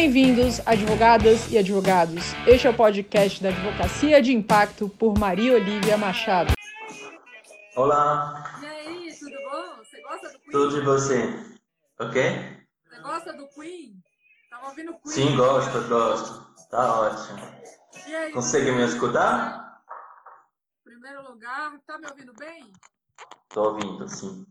Bem-vindos, advogadas e advogados. Este é o podcast da Advocacia de Impacto por Maria Olivia Machado. Olá. E aí, tudo bom? Você gosta do Queen? Tudo de você? Ok? Você gosta do Queen? Tava ouvindo Queen? Sim, gosto, gosto. Tá ótimo. E aí, Consegue me escutar? Em primeiro lugar, tá me ouvindo bem? Tô ouvindo, sim.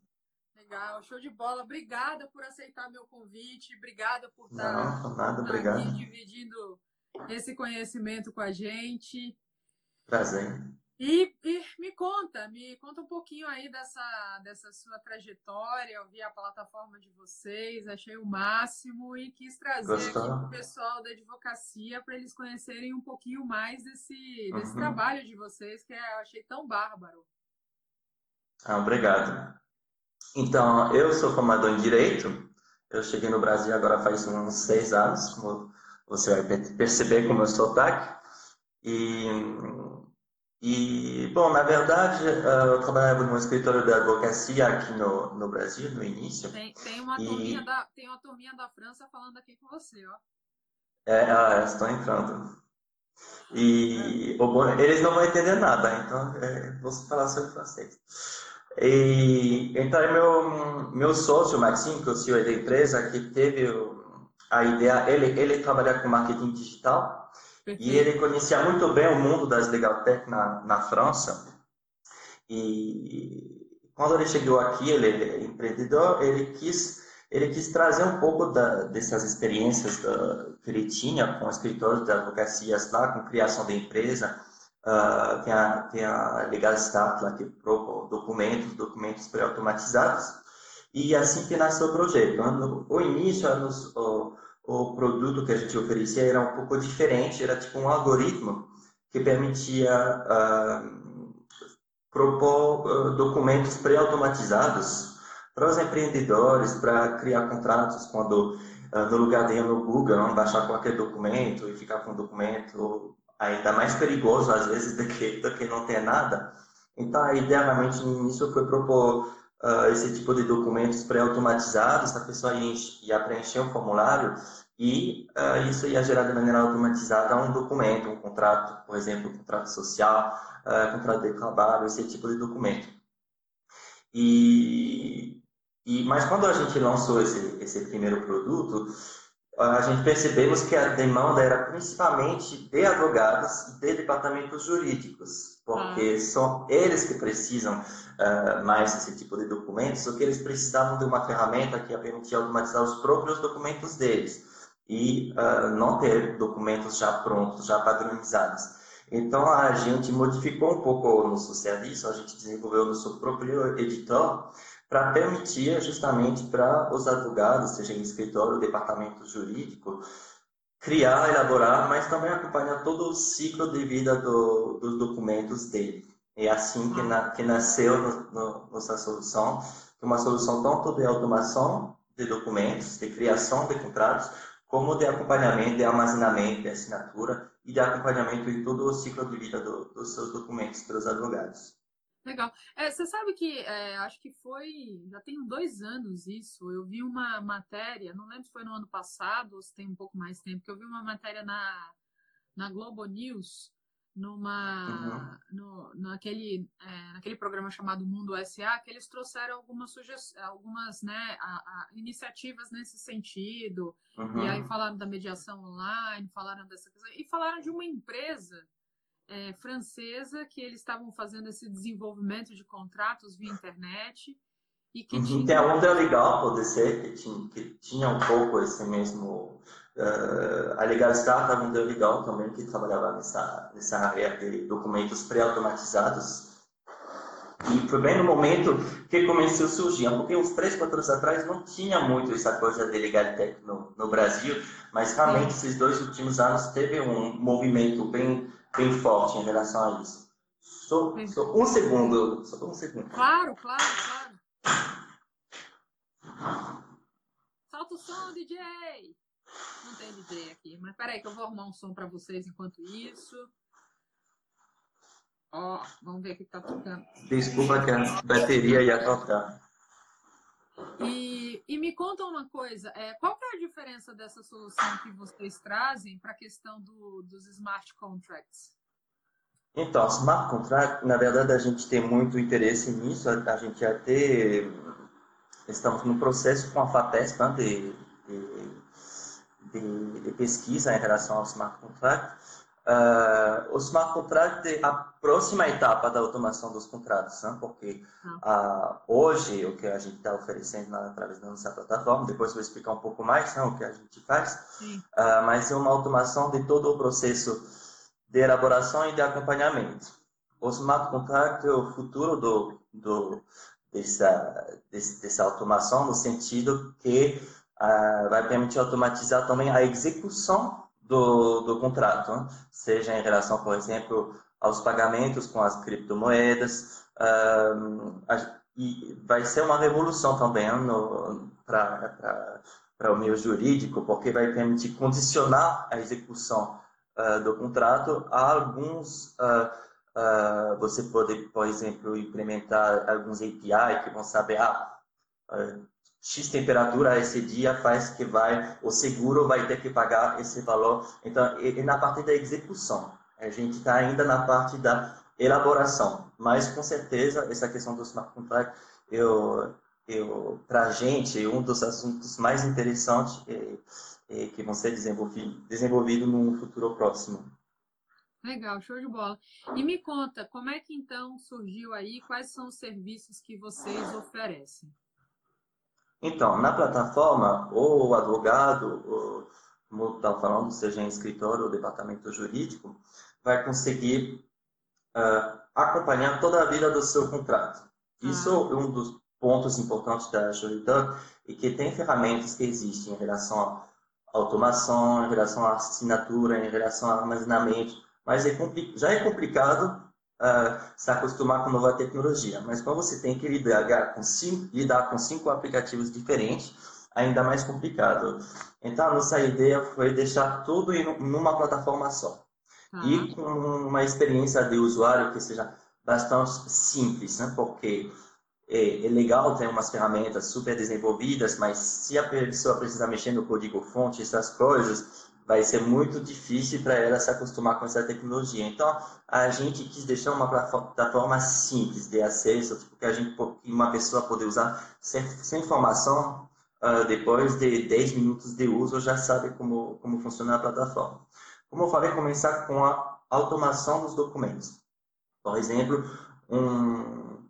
Legal, show de bola. Obrigada por aceitar meu convite. Obrigada por estar Não, por nada, aqui obrigado. dividindo esse conhecimento com a gente. Prazer. E, e me conta, me conta um pouquinho aí dessa, dessa sua trajetória. Eu vi a plataforma de vocês, achei o máximo e quis trazer Gostou? aqui para o pessoal da advocacia para eles conhecerem um pouquinho mais desse, desse Uhum. trabalho de vocês, que eu achei tão bárbaro. Ah, obrigado. Então, eu sou formado em Direito. Eu cheguei no Brasil agora faz uns seis anos, como você vai per- perceber com o meu sotaque. E, e, bom, na verdade, eh, eu trabalhava num escritório de advocacia aqui no, no Brasil, no início. Tem, tem, uma E- turminha da, tem uma turminha da França falando aqui com você, ó. É, ah, estão entrando. E o bom, eles não vão entender nada, então é, vou falar sobre francês. E, então, meu, meu sócio, Maxime, que é o CEO da empresa, que teve a ideia, ele, ele trabalha com marketing digital e ele conhecia muito bem o mundo das legal tech na, na França. E quando ele chegou aqui, ele é empreendedor, ele quis, ele quis trazer um pouco da, dessas experiências da, que ele tinha com escritórios de advocacias lá, com criação da empresa. Ah, tem, a, tem a Legal Start lá que propõe documentos, documentos pré-automatizados. E assim que nasceu o projeto. No, o início, era nos- o, o produto que a gente oferecia era um pouco diferente, era tipo um algoritmo que permitia ah, propor ah, documentos pré-automatizados para os empreendedores, para criar contratos quando no lugar de ir no Google, não baixar qualquer documento e ficar com um documento ainda mais perigoso às vezes do que, do que não ter nada. Então realmente no início foi propor ah, esse tipo de documentos pré-automatizados, a pessoa ia, ia preencher um formulário e ah, isso ia gerar de maneira automatizada um documento, um contrato, por exemplo, um contrato social, ah, contrato de trabalho, esse tipo de documento. E, e mas quando a gente lançou esse, esse primeiro produto, a gente percebemos que a demanda era principalmente de advogados e de departamentos jurídicos, porque são eles que precisam ah, mais desse tipo de documentos, ou que eles precisavam de uma ferramenta que ia permitir automatizar os próprios documentos deles e ah, não ter documentos já prontos, já padronizados. Então a gente modificou um pouco o nosso serviço, a gente desenvolveu o nosso próprio editor para permitir justamente para os advogados, seja em escritório, departamento jurídico, criar, elaborar, mas também acompanhar todo o ciclo de vida do, dos documentos dele. É assim que, na, que nasceu no, no, nossa solução, uma solução tanto de automação de documentos, de criação de contratos, como de acompanhamento, de armazenamento, de assinatura e de acompanhamento em todo o ciclo de vida do, dos seus documentos pelos advogados. Legal. É, você sabe que é, acho que foi, já tem dois anos isso. Eu vi uma matéria, não lembro se foi no ano passado ou se tem um pouco mais tempo, que eu vi uma matéria na, na Globo News, numa, no, naquele, é, naquele programa chamado Mundo SA, que eles trouxeram algumas sugestões, algumas né, a- a- iniciativas nesse sentido. Uhum. E aí falaram da mediação online, falaram dessa coisa, e falaram de uma empresa é, francesa que eles estavam fazendo esse desenvolvimento de contratos via internet e que Uhum. tinha... A Onda Legal, pode ser, que tinha, que tinha um pouco esse mesmo. eh, a Legal Start, a Onda Legal também, que trabalhava nessa, nessa área de documentos pré-automatizados. E foi bem no momento que começou a surgir, porque uns 3, 4 anos atrás não tinha muito essa coisa de legal tech no, no Brasil, mas realmente esses dois últimos anos teve um movimento bem, bem forte em relação a isso. Só, só um segundo, só um segundo. Claro, claro, claro. Solta o som, DJ! Não tem DJ aqui, mas peraí que eu vou arrumar um som para vocês enquanto isso. Ó, vamos ver o que tá tocando. Desculpa que a bateria ia tocar. E, E me conta uma coisa, é, qual é a diferença dessa solução que vocês trazem para a questão do, dos smart contracts? Então, smart contract, na verdade, a gente tem muito interesse nisso. A, gente até estamos no processo com a FAPESP né, de, de, de, pesquisa em relação ao smart contract. Uh, o smart contract a próxima etapa da automação dos contratos, né? porque uh, hoje o que a gente está oferecendo na, através da nossa plataforma, depois vou explicar um pouco mais né, o que a gente faz, uh, mas é uma automação de todo o processo de elaboração e de acompanhamento. O smart contract é o futuro do, do dessa, dessa automação no sentido que vai permitir automatizar também a execução do, do contrato, né? seja em relação, por exemplo, aos pagamentos com as criptomoedas. A, e vai ser uma revolução também né, para o meio jurídico, porque vai permitir condicionar a execução uh, do contrato a alguns. Uh, uh, você pode, por exemplo, implementar alguns API que vão saber, ah, X temperatura esse dia faz que vai, o seguro vai ter que pagar esse valor. Então, e, e na parte da execução, a gente está ainda na parte da elaboração, mas com certeza essa questão do smart contract, eu, eu, para a gente, um dos assuntos mais interessantes é, é, que vão ser desenvolvidos desenvolvido num futuro próximo. Legal, show de bola. E me conta, como é que então surgiu aí, quais são os serviços que vocês oferecem? Então, na plataforma, o advogado, como estava falando, seja em escritório ou departamento jurídico, vai conseguir uh, acompanhar toda a vida do seu contrato. Isso ah. é um dos pontos importantes da Juriduck e que tem ferramentas que existem em relação à automação, em relação à assinatura, em relação ao armazenamento, mas é já é complicado uh, se acostumar com nova tecnologia. Mas quando você tem que lidar com cinco, lidar com cinco aplicativos diferentes, ainda mais complicado. Então, a nossa ideia foi deixar tudo em uma plataforma só. Uhum. E com uma experiência de usuário que seja bastante simples, né? porque é, é, legal ter umas ferramentas super desenvolvidas, mas se a pessoa precisa mexer no código-fonte, essas coisas, vai ser muito difícil para ela se acostumar com essa tecnologia. Então, a gente quis deixar uma plataforma simples de acesso, tipo, que a gente, uma pessoa poder usar sem, sem informação, uh, depois de 10 minutos de uso, já sabe como, como funciona a plataforma. Como eu falei, começar com a automação dos documentos. Por exemplo, um,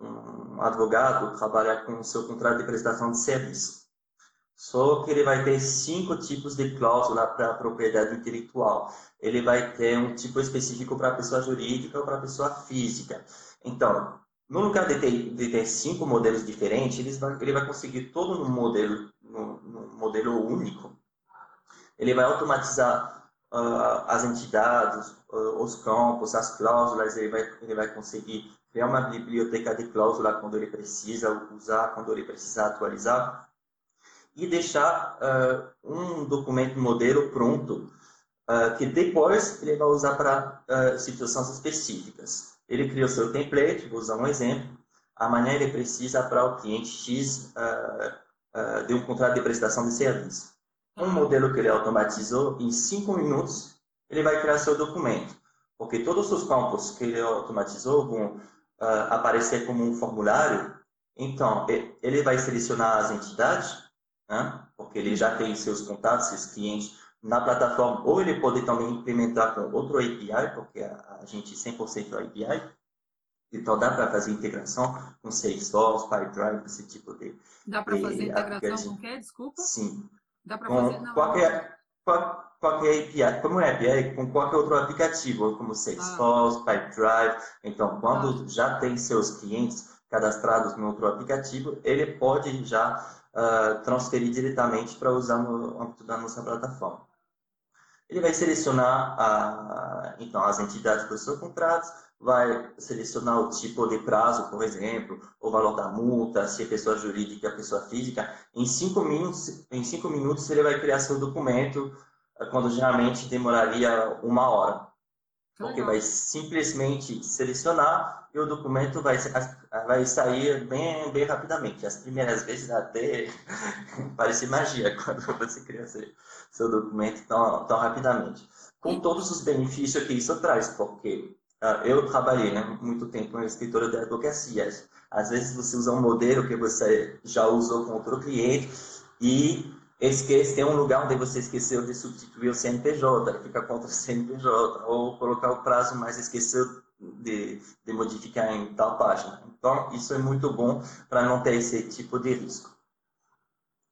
um advogado trabalha com o seu contrato de prestação de serviço. Só que ele vai ter cinco tipos de cláusula para a propriedade intelectual. Ele vai ter um tipo específico para a pessoa jurídica ou para a pessoa física. Então, no lugar de ter, de ter cinco modelos diferentes, ele vai, ele vai conseguir todo um modelo, num, num modelo único. Ele vai automatizar uh, as entidades, uh, os campos, as cláusulas. Ele vai, ele vai conseguir criar uma biblioteca de cláusula quando ele precisa usar, quando ele precisa atualizar e deixar uh, um documento modelo pronto uh, que depois ele vai usar para uh, situações específicas. Ele criou seu template, vou usar um exemplo. Amanhã ele precisa para o cliente X de um contrato de prestação de serviço. Um modelo que ele automatizou, em cinco minutos, ele vai criar seu documento. Porque todos os campos que ele automatizou vão aparecer como um formulário. Então, ele vai selecionar as entidades, né? porque ele já tem seus contatos, seus clientes na plataforma, ou ele pode também implementar com outro API, porque a, a gente 100% é API, então dá para fazer integração com Salesforce, PyDrive, esse tipo de Dá para fazer integração com o quê? Desculpa? Sim. Dá para fazer com qualquer, qual, qualquer API, como é API, com qualquer outro aplicativo, como Salesforce, ah. PyDrive. Então, quando ah. já tem seus clientes cadastrados no outro aplicativo, ele pode já uh, transferir diretamente para usar no âmbito da nossa plataforma. Ele vai selecionar a, então, as entidades dos seus contratos, vai selecionar o tipo de prazo, por exemplo, o valor da multa, se é pessoa jurídica, pessoa física. Em cinco minutos, em cinco minutos ele vai criar seu documento, quando geralmente demoraria uma hora. Porque vai simplesmente selecionar e o documento vai, vai sair bem, bem rapidamente. As primeiras vezes até parece magia quando você cria seu, seu documento tão, tão rapidamente. Com todos os benefícios que isso traz, porque uh, eu trabalhei né, muito tempo em escritório de advocacias. Às vezes você usa um modelo que você já usou com outro cliente e esquece, tem um lugar onde você esqueceu de substituir o CNPJ, fica contra o CNPJ, ou colocar o prazo, mas esqueceu de, de modificar em tal página. Então, isso é muito bom para não ter esse tipo de risco.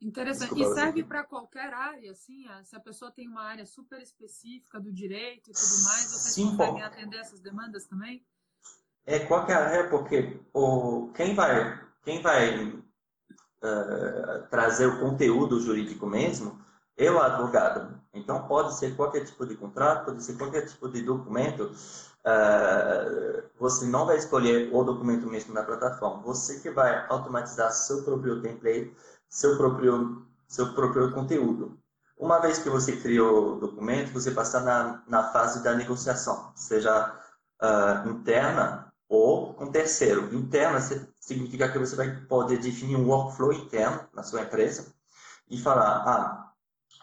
Interessante. Desculpa, e serve para qualquer área, assim? Se a pessoa tem uma área super específica do direito e tudo mais, vocês Sim, conseguem pô. atender essas demandas também? É qualquer área, porque o, quem vai, quem vai uh, trazer o conteúdo jurídico mesmo, eu advogado. Então pode ser qualquer tipo de contrato, pode ser qualquer tipo de documento. Uh, você não vai escolher o documento mesmo na plataforma. Você que vai automatizar seu próprio template, seu próprio seu próprio conteúdo. Uma vez que você criou o documento, você passa na, na fase da negociação, seja uh, interna ou com terceiro. Interna significa que você vai poder definir um workflow interno na sua empresa e falar, ah,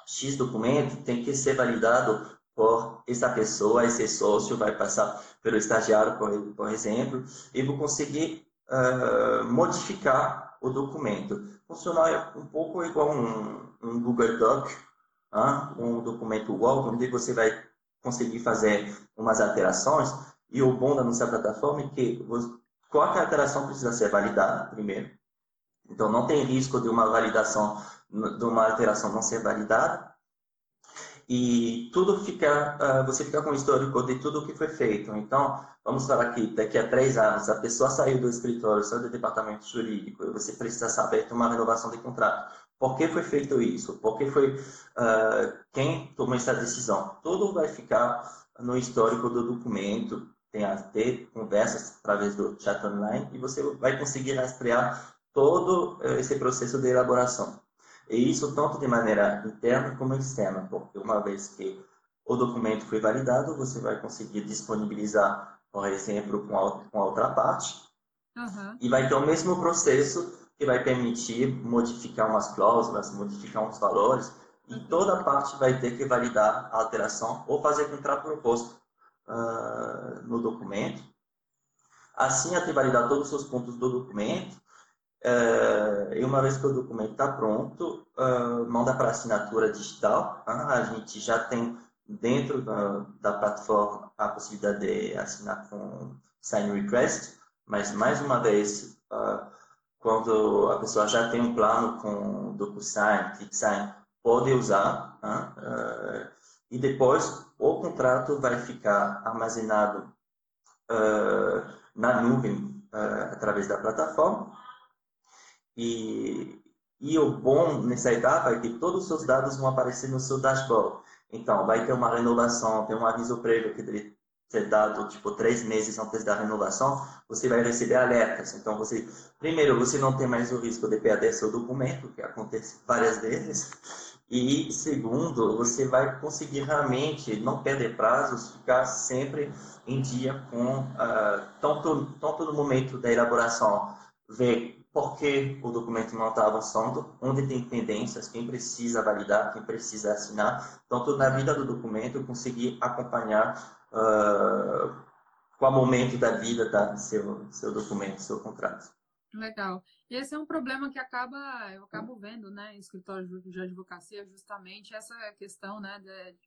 X documento tem que ser validado por essa pessoa, esse sócio vai passar pelo estagiário, por, por exemplo, e vou conseguir uh, modificar o documento. Funcionar um pouco igual um, um Google Doc, uh, um documento Word, onde você vai conseguir fazer umas alterações, e o bom da nossa plataforma é que qualquer alteração precisa ser validada primeiro. Então, não tem risco de uma validação, de uma alteração não ser validada. E tudo fica, uh, você fica com o histórico de tudo o que foi feito. Então, vamos falar que daqui a três anos a pessoa saiu do escritório, saiu do departamento jurídico, e você precisa saber uma renovação de contrato. Por que foi feito isso? Por que foi uh, quem tomou essa decisão? Tudo vai ficar no histórico do documento, tem a ter conversas através do chat online e você vai conseguir rastrear todo eh, esse processo de elaboração. E isso tanto de maneira interna como externa, porque uma vez que o documento foi validado, você vai conseguir disponibilizar, por exemplo, com a, com a outra parte, uhum. e vai ter o mesmo processo que vai permitir modificar umas cláusulas, modificar uns valores, e toda parte vai ter que validar a alteração ou fazer contraproposto uh, no documento. Assim, até validar todos os pontos do documento. Uh, e uma vez que o documento está pronto, uh, manda para assinatura digital. a gente já tem dentro da, da, plataforma a possibilidade de assinar com sign request, mas mais uma vez, quando a pessoa já tem um plano com DocuSign, ClickSign, pode usar. E depois o contrato vai ficar armazenado uh, na nuvem uh, através da plataforma. E, e o bom nessa etapa é que todos os seus dados vão aparecer no seu dashboard. Então, vai ter uma renovação, tem um aviso prévio que deve ser dado, tipo, três meses antes da renovação, você vai receber alertas. Então, você, primeiro, você não tem mais o risco de perder seu documento, que acontece várias vezes. E segundo, você vai conseguir realmente não perder prazos, ficar sempre em dia com uh, tanto, tanto no momento da elaboração, ver por que o documento não está avançando, onde tem pendências, quem precisa validar, quem precisa assinar, tanto na vida do documento, conseguir acompanhar uh, qual momento da vida está seu, seu documento, seu contrato. Legal. E esse é um problema que acaba, eu acabo vendo, né, em escritório de advocacia, justamente essa questão, né, de,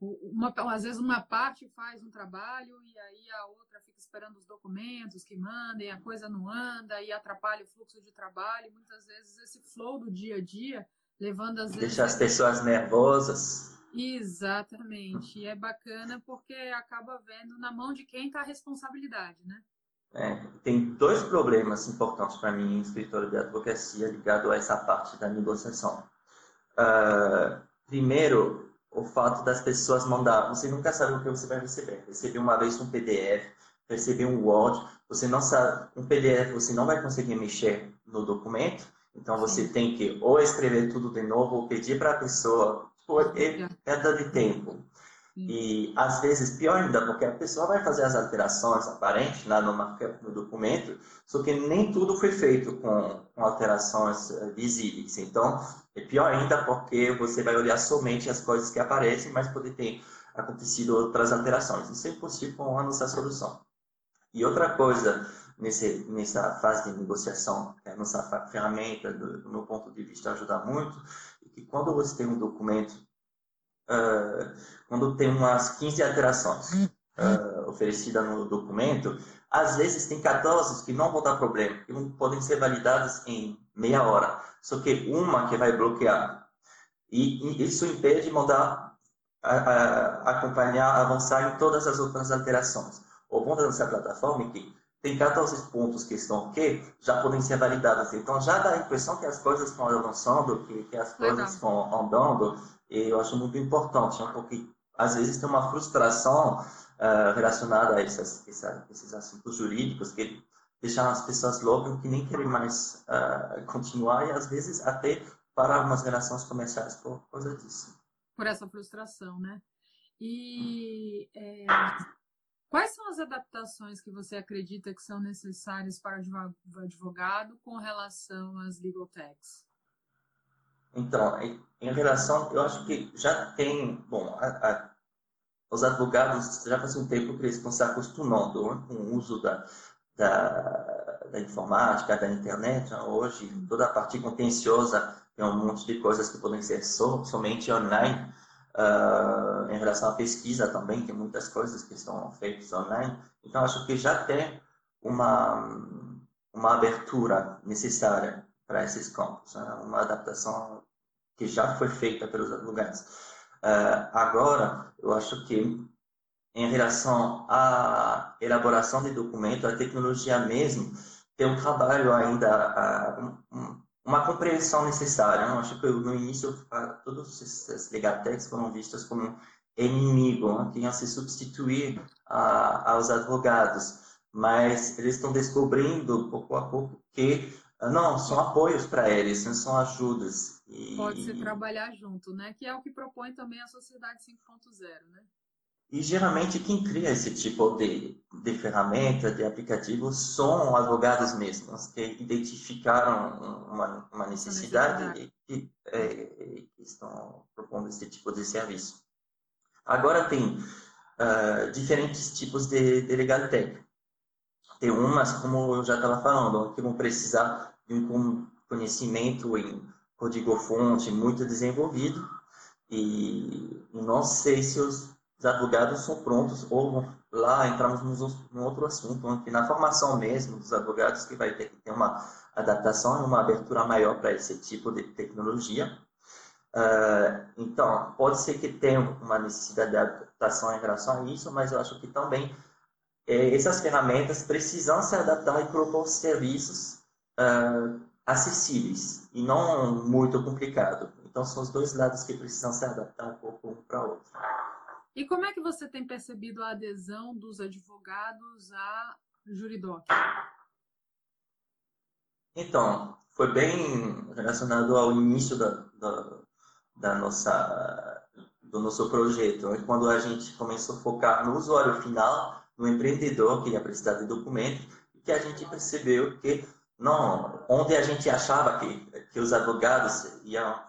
uma, às vezes uma parte faz um trabalho e aí a outra fica esperando os documentos que mandem, a coisa não anda e atrapalha o fluxo de trabalho. Muitas vezes esse flow do dia a dia, levando às vezes... Deixa as pessoas nervosas. Exatamente. E é bacana porque acaba vendo na mão de quem está a responsabilidade, né? É, tem dois problemas importantes para mim em escritório de advocacia ligado a essa parte da negociação. Uh, primeiro, o fato das pessoas mandar, você nunca sabe o que você vai receber. Receber uma vez um PDF, receber um Word, você não sabe, um PDF você não vai conseguir mexer no documento, então você tem que ou escrever tudo de novo ou pedir para a pessoa, tipo, é perda de tempo. E às vezes, pior ainda, porque a pessoa vai fazer as alterações aparentes lá no, no documento, só que nem tudo foi feito com, com alterações eh, visíveis. Então, é pior ainda porque você vai olhar somente as coisas que aparecem, mas pode ter acontecido outras alterações. Isso é impossível com a nossa solução. E outra coisa, nesse, nessa fase de negociação, que a nossa ferramenta, do, do meu ponto de vista, ajuda muito, é que quando você tem um documento uh, quando tem umas 15 alterações uh, oferecidas no documento, às vezes tem 14 que não vão dar problema, que podem ser validadas em meia hora, só que uma que vai bloquear. E, isso impede de mandar a, a, acompanhar, avançar em todas as outras alterações. O bom dessa plataforma é que tem 14 pontos que estão ok, já podem ser validados. Então já dá a impressão que as coisas estão avançando, que, que as coisas estão andando, eu acho muito importante, né? porque às vezes tem uma frustração uh, relacionada a essas, esses assuntos jurídicos que deixam as pessoas loucas que nem querem mais uh, continuar e às vezes até parar umas relações comerciais por causa disso. Por essa frustração, né? E é, quais são as adaptações que você acredita que são necessárias para o advogado com relação às legal techs? Então, em relação, eu acho que já tem, bom, a, a, os advogados já faz um tempo que eles estão se acostumando né, com o uso da, da, da, informática, da internet. Né? Hoje, toda a parte contenciosa tem um monte de coisas que podem ser so, somente online. Uh, em relação à pesquisa também, tem muitas coisas que estão feitas online. Então, acho que já tem uma, uma abertura necessária para esses campos, né? uma adaptação que já foi feita pelos lugares. Uh, agora, eu acho que em relação à elaboração de documento, a tecnologia mesmo tem um trabalho ainda, uh, uma compreensão necessária. Eu acho que no início, uh, todos esses legatex foram vistos como inimigo, né? que iam se substituir aos advogados, mas eles estão descobrindo pouco a pouco que não, são apoios para eles, não são ajudas. E... Pode se trabalhar junto, né? Que é o que propõe também a Sociedade 5.0, né? E geralmente quem cria esse tipo de, de ferramenta, de aplicativo, são advogados mesmos, que identificaram uma, uma necessidade. E, é, estão propondo esse tipo de serviço. Agora tem uh, diferentes tipos de, de legal tech. Tem umas, como eu já estava falando, que vão precisar de um conhecimento em código-fonte muito desenvolvido e não sei se os advogados são prontos ou lá entramos num outro assunto, que na formação mesmo dos advogados que vai ter que ter uma adaptação e uma abertura maior para esse tipo de tecnologia. Uh, então, pode ser que tenha uma necessidade de adaptação em relação a isso, mas eu acho que também eh, essas ferramentas precisam se adaptar e propor serviços uh, acessíveis e não muito complicado. Então, são os dois lados que precisam se adaptar um pouco um para o outro. E como é que você tem percebido a adesão dos advogados à Juridoc? Então, foi bem relacionado ao início da, da, da nossa, do nosso projeto, quando a gente começou a focar no usuário final, no empreendedor que ia precisar de documento, que a gente percebeu que não, onde a gente achava que, que os advogados iam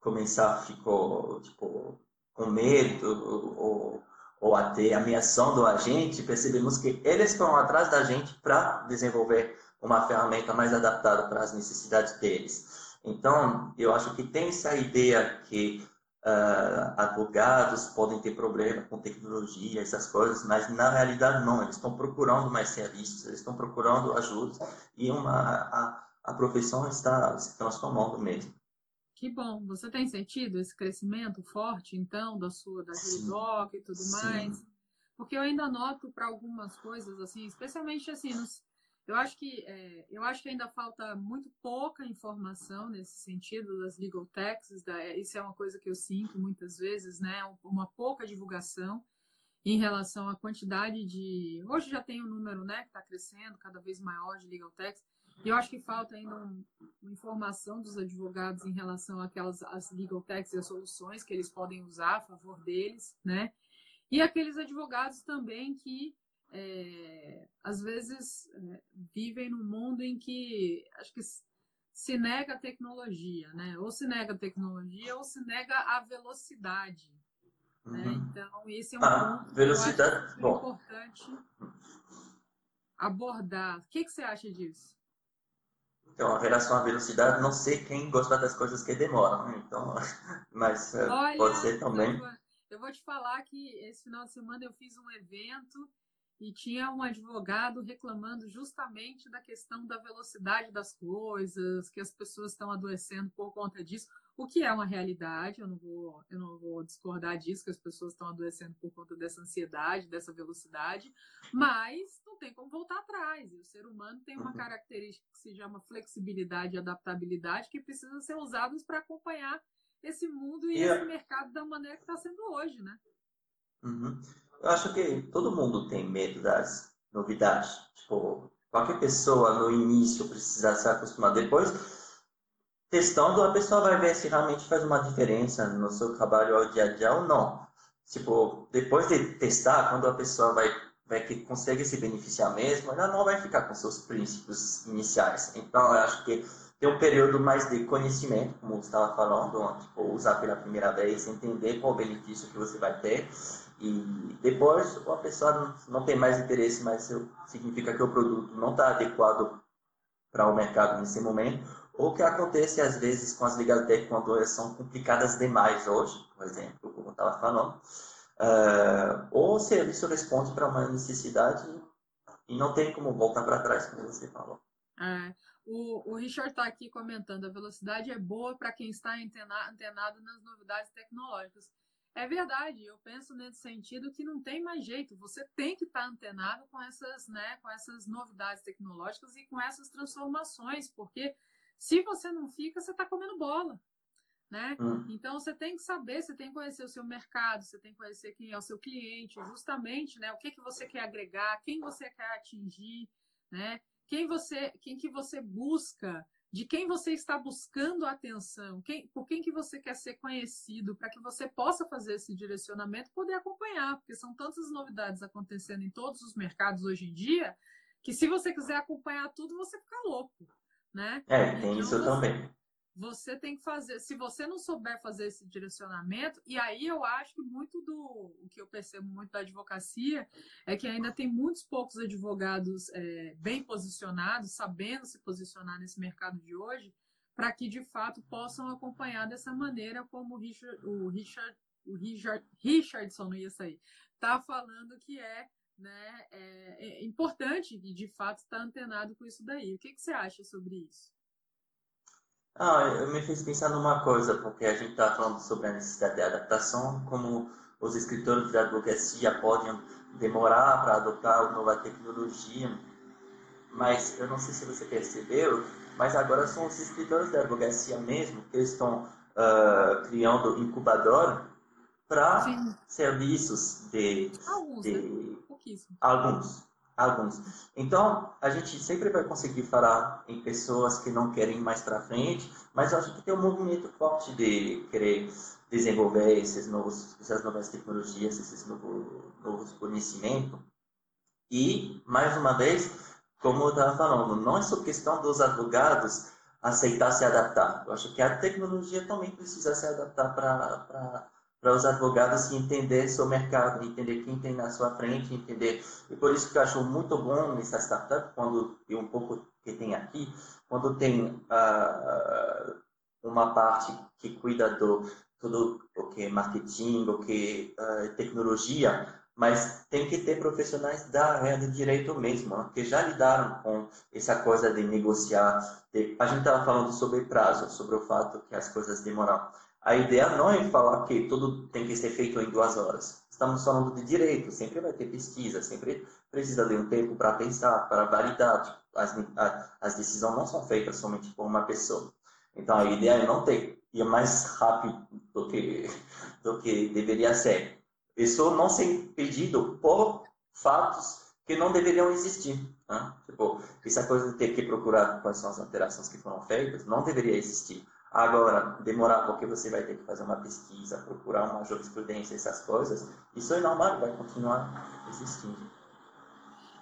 começar, ficou tipo, com medo ou, ou até ameaçando a gente, percebemos que eles estão atrás da gente para desenvolver uma ferramenta mais adaptada para as necessidades deles. Então, eu acho que tem essa ideia que uh, advogados podem ter problema com tecnologia, essas coisas, mas na realidade não, eles estão procurando mais serviços, eles estão procurando ajuda e uma, a, a profissão está se transformando mesmo. Que bom. Você tem sentido esse crescimento forte, então, da sua, da Giridoc e tudo Sim. mais? Porque eu ainda noto para algumas coisas, assim, especialmente assim, nos, eu acho que é, eu acho que ainda falta muito pouca informação nesse sentido das legal taxes. Da, é, isso é uma coisa que eu sinto muitas vezes, né? Uma pouca divulgação em relação à quantidade de. Hoje já tem um número, né, que está crescendo cada vez maior de legal tax. E eu acho que falta ainda um, uma informação dos advogados em relação àquelas as legal tax e as soluções que eles podem usar a favor deles, né? E aqueles advogados também que é, às vezes é, vivem num mundo em que acho que se nega a tecnologia, né? Ou se nega a tecnologia ou se nega a velocidade. Né? Uhum. Né? Então, esse é um ah, ponto velocidade, que eu acho importante abordar. O que, que você acha disso? Então, a relação à velocidade, não sei quem gosta das coisas que demoram, né? então, mas eh, Olha, pode ser também. Eu vou te falar que esse final de semana eu fiz um evento e tinha um advogado reclamando justamente da questão da velocidade das coisas, que as pessoas estão adoecendo por conta disso, o que é uma realidade, eu não vou, eu não vou discordar disso, que as pessoas estão adoecendo por conta dessa ansiedade, dessa velocidade, mas não tem como voltar atrás. E o ser humano tem uma uhum. característica que se chama flexibilidade e adaptabilidade, que precisam ser usados para acompanhar esse mundo e, e esse mercado da maneira que está sendo hoje, né? Uhum. Eu acho que todo mundo tem medo das novidades. Tipo, qualquer pessoa no início precisa se acostumar. Depois, testando, a pessoa vai ver se realmente faz uma diferença no seu trabalho ao dia a dia ou não. Tipo, depois de testar, quando a pessoa vai ver que consegue se beneficiar mesmo, ela não vai ficar com seus princípios iniciais. Então, eu acho que tem um período mais de conhecimento, como você estava falando, tipo, usar pela primeira vez, entender qual o benefício que você vai ter e depois a pessoa não, tem mais interesse, mas significa que o produto não está adequado para o mercado nesse momento, ou que acontece às vezes com as tech quando elas são complicadas demais hoje, por exemplo, como eu estava falando, uh, ou o serviço responde para uma necessidade e não tem como voltar para trás, como você falou. É, o, o Richard está aqui comentando, a velocidade é boa para quem está antenado nas novidades tecnológicas. É verdade, eu penso nesse sentido que não tem mais jeito, você tem que estar tá antenado com essas, né, com essas novidades tecnológicas e com essas transformações, porque se você não fica, você está comendo bola. Né? Hum. Então você tem que saber, você tem que conhecer o seu mercado, você tem que conhecer quem é o seu cliente, justamente, né? O que, que você quer agregar, quem você quer atingir, né? Quem você, quem que você busca de quem você está buscando a atenção, quem, por quem que você quer ser conhecido, para que você possa fazer esse direcionamento, poder acompanhar, porque são tantas novidades acontecendo em todos os mercados hoje em dia, que se você quiser acompanhar tudo, você fica louco, né? É, tem então, isso você, também você tem que fazer, se você não souber fazer esse direcionamento, e aí eu acho que muito do o que eu percebo muito da advocacia é que ainda tem muitos poucos advogados é, bem posicionados, sabendo se posicionar nesse mercado de hoje, para que de fato possam acompanhar dessa maneira como o Richard, o Richard, o Richard Richardson não ia sair, tá falando que é né, é, é importante e de fato estar tá antenado com isso daí. O que, que você acha sobre isso? Ah, eu me fiz pensar numa coisa, porque a gente está falando sobre a necessidade de adaptação, como os escritores de advocacia podem demorar para adotar a nova tecnologia, mas eu não sei se você percebeu, mas agora são os escritores de advocacia mesmo que estão uh, criando incubador para serviços de, de né? alguns alguns. Então, a gente sempre vai conseguir falar em pessoas que não querem ir mais para frente, mas eu acho que tem um movimento forte de querer desenvolver esses novos, essas novas tecnologias, esses novos, novos conhecimentos. E, mais uma vez, como eu estava falando, não é só questão dos advogados aceitar se adaptar. Eu acho que a tecnologia também precisa se adaptar para para os advogados entender seu mercado, entender quem tem na sua frente, entender. E por isso que eu acho muito bom nessa startup, quando e um pouco que tem aqui, quando tem uh, uma parte que cuida do tudo o que é marketing, o que é uh, tecnologia, mas tem que ter profissionais da área de direito mesmo, né? que já lidaram com essa coisa de negociar. De... A gente estava falando sobre prazo, sobre o fato que as coisas demoram. A ideia não é falar que tudo tem que ser feito em duas horas. Estamos falando de direito, sempre vai ter pesquisa, sempre precisa de um tempo para pensar, para validar. As, as decisões não são feitas somente por uma pessoa. Então a ideia é não ter, ir mais rápido do que, do que deveria ser. Isso não ser impedido por fatos que não deveriam existir. Né? Tipo, essa coisa de ter que procurar quais são as alterações que foram feitas não deveria existir Agora, demorar porque você vai ter que fazer uma pesquisa, procurar uma jurisprudência, essas coisas, isso é normal, vai continuar existindo.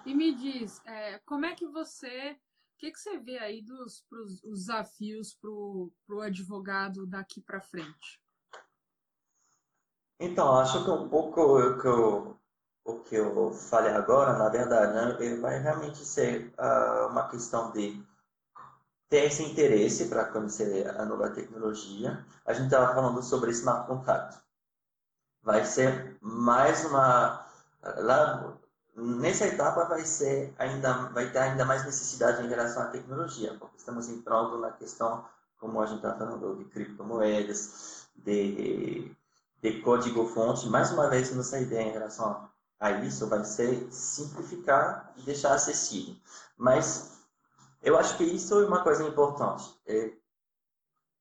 E me diz, é, como é que você, o que, que você vê aí dos pros, os desafios para o advogado daqui para frente? Então, acho que um pouco o que eu, o que eu falei agora, na verdade, né, vai realmente ser uh, uma questão de ter esse interesse para conhecer a nova tecnologia. A gente estava falando sobre smart contract. Vai ser mais uma lá nessa etapa vai ser ainda vai ter ainda mais necessidade em relação à tecnologia, porque estamos entrando na questão como a gente está falando de criptomoedas, de, de código-fonte. Mais uma vez, nossa ideia em relação a isso vai ser simplificar e deixar acessível. Mas eu acho que isso é uma coisa importante. É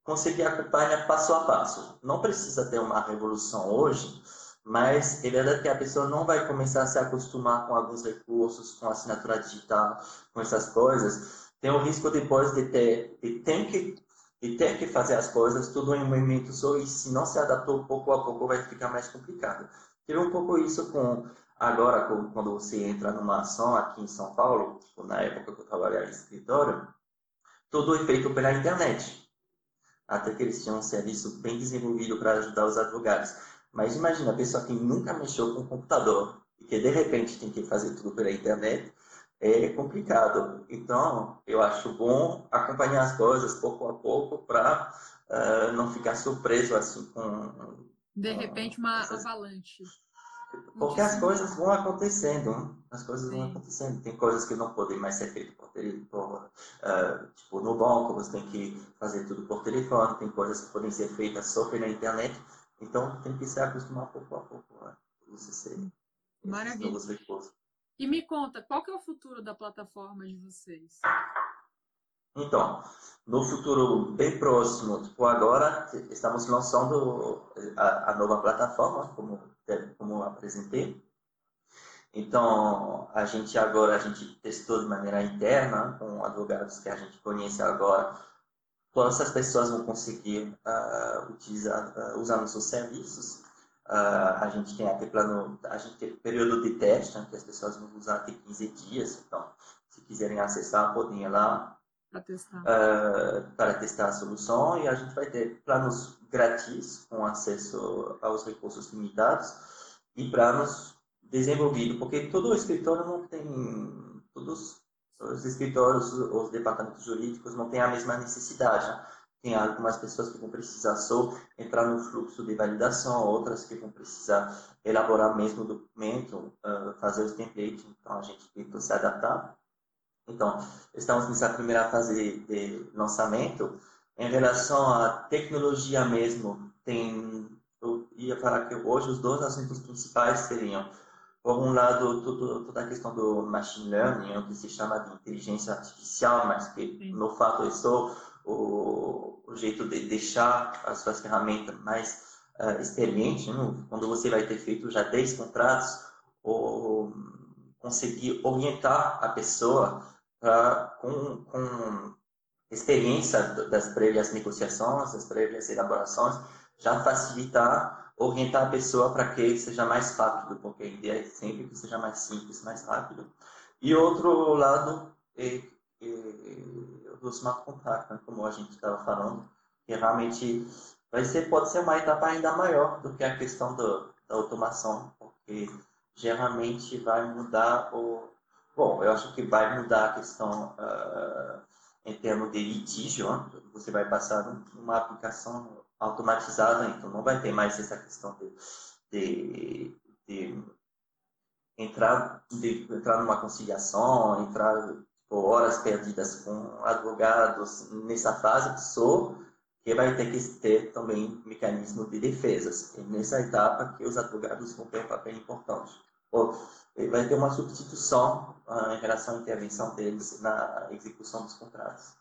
conseguir acompanhar passo a passo. Não precisa ter uma revolução hoje, mas é verdade que a pessoa não vai começar a se acostumar com alguns recursos, com assinatura digital, com essas coisas. Tem o risco depois de ter, de ter que ter que fazer as coisas tudo em um momento só e se não se adaptou pouco a pouco vai ficar mais complicado. Tive um pouco isso com Agora, quando você entra numa ação aqui em São Paulo, tipo, na época que eu trabalhava em escritório, tudo é feito pela internet. Até que eles tinham um serviço bem desenvolvido para ajudar os advogados. Mas imagina, a pessoa que nunca mexeu com o computador e que de repente tem que fazer tudo pela internet, é complicado. Então, eu acho bom acompanhar as coisas pouco a pouco para uh, eh, não ficar surpreso assim com. De repente, uma essas... avalanche. Porque as coisas vão acontecendo, né? as coisas Sim. vão acontecendo. Tem coisas que não podem mais ser feitas por telefone, uh, tipo no banco você tem que fazer tudo por telefone, tem coisas que podem ser feitas só pela internet, então tem que se acostumar pouco a pouco né? você ser Maravilha. E me conta, qual que é o futuro da plataforma de vocês? Então, no futuro bem próximo, tipo agora, estamos lançando a, a nova plataforma, como como eu apresentei. Então, a gente agora, a gente testou de maneira interna, com advogados que a gente conhece agora, todas essas pessoas vão conseguir uh, utilizar, uh, usar nossos serviços. Uh, a gente tem até plano, a gente tem período de teste, né, que as pessoas vão usar até 15 dias. Então, se quiserem acessar, podem ir lá para testar. para testar a solução. E a gente vai ter planos grátis, com acesso aos recursos limitados, e planos desenvolvidos, porque todo escritório não tem, todos os escritórios, os departamentos jurídicos não têm a mesma necessidade. Né? Tem algumas pessoas que vão precisar só entrar no fluxo de validação, outras que vão precisar elaborar mesmo o documento, fazer os templates, então a gente tenta se adaptar. Então, estamos nessa primeira fase de lançamento, em relação à tecnologia mesmo, tem, eu ia falar que hoje os dois assuntos principais seriam, por um lado, tudo, toda a questão do machine learning, o que se chama de inteligência artificial, mas que Sim. no fato é só o, o, jeito de deixar as suas ferramentas mais uh, experientes, né? quando você vai ter feito já 10 contratos, ou conseguir orientar a pessoa pra, com, com experiência das prévias negociações, das prévias elaborações, já facilitar, orientar a pessoa para que seja mais rápido, porque a ideia é sempre que seja mais simples, mais rápido. E outro lado é, é do smart contract, né, como a gente estava falando, que realmente vai ser, pode ser uma etapa ainda maior do que a questão do, da automação, porque geralmente vai mudar o... Bom, eu acho que vai mudar a questão... Uh, em termos de litígio, você vai passar uma aplicação automatizada, então não vai ter mais essa questão de, de, de entrar, de entrar numa conciliação, entrar por horas perdidas com advogados nessa fase, só que vai ter que ter também mecanismo de defesas. E nessa etapa que os advogados vão ter um papel importante vai ter uma substituição uh, em relação à intervenção deles na execução dos contratos.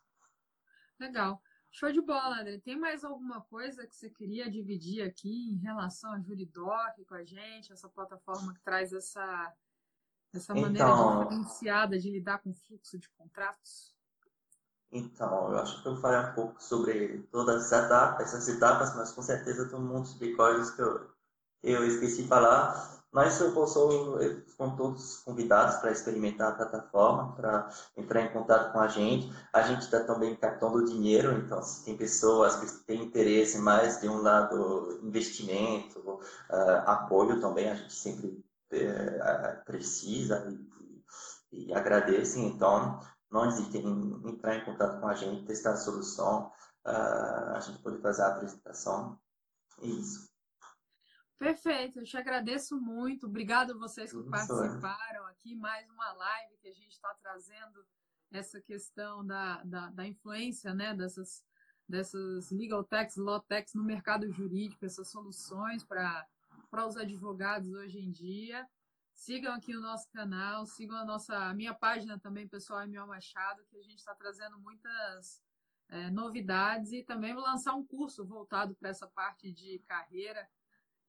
Legal. Show de bola, André. Tem mais alguma coisa que você queria dividir aqui em relação a Juridoc com a gente, essa plataforma que traz essa, essa maneira então, diferenciada de lidar com o fluxo de contratos? Então, eu acho que eu falei um pouco sobre todas essas etapas, essas etapas mas com certeza tem um monte de coisas que eu, eu esqueci de falar. Mas eu posso, com todos convidados para experimentar a plataforma, para entrar em contato com a gente. A gente está também captando dinheiro, então se tem pessoas que têm interesse mais de um lado investimento, uh, apoio também, a gente sempre uh, precisa e, e agradece. Então, não hesitem em entrar em contato com a gente, testar a solução, uh, a gente pode fazer a apresentação. É isso. Perfeito, eu te agradeço muito. Obrigado a vocês que participaram aqui. Mais uma live que a gente está trazendo essa questão da, da, da, influência né, dessas, dessas legal techs, law techs no mercado jurídico, essas soluções para os advogados hoje em dia. Sigam aqui o nosso canal, sigam a nossa a minha página também, pessoal Emiel Machado, que a gente está trazendo muitas é, novidades e também vou lançar um curso voltado para essa parte de carreira,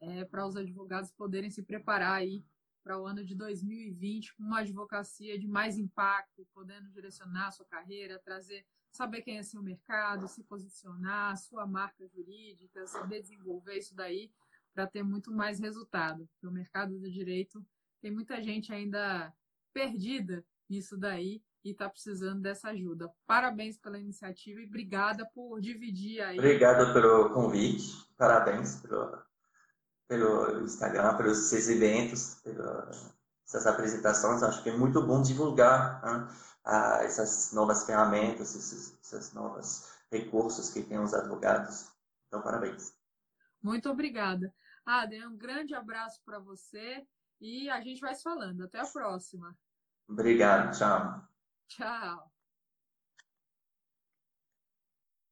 é, para os advogados poderem se preparar aí para o ano de 2020 com uma advocacia de mais impacto, podendo direcionar a sua carreira, trazer, saber quem é seu mercado, se posicionar, sua marca jurídica, saber desenvolver isso daí para ter muito mais resultado. Porque o mercado do direito tem muita gente ainda perdida nisso daí e está precisando dessa ajuda. Parabéns pela iniciativa e obrigada por dividir aí. Obrigado pelo convite, parabéns pelo, pelo Instagram, pelos seus eventos, pelas apresentações. Acho que é muito bom divulgar né, essas novas ferramentas, esses, esses novos recursos que tem os advogados. Então, parabéns. Muito obrigada. Adrian, um grande abraço para você e a gente vai se falando. Até a próxima. Obrigado, tchau. Tchau.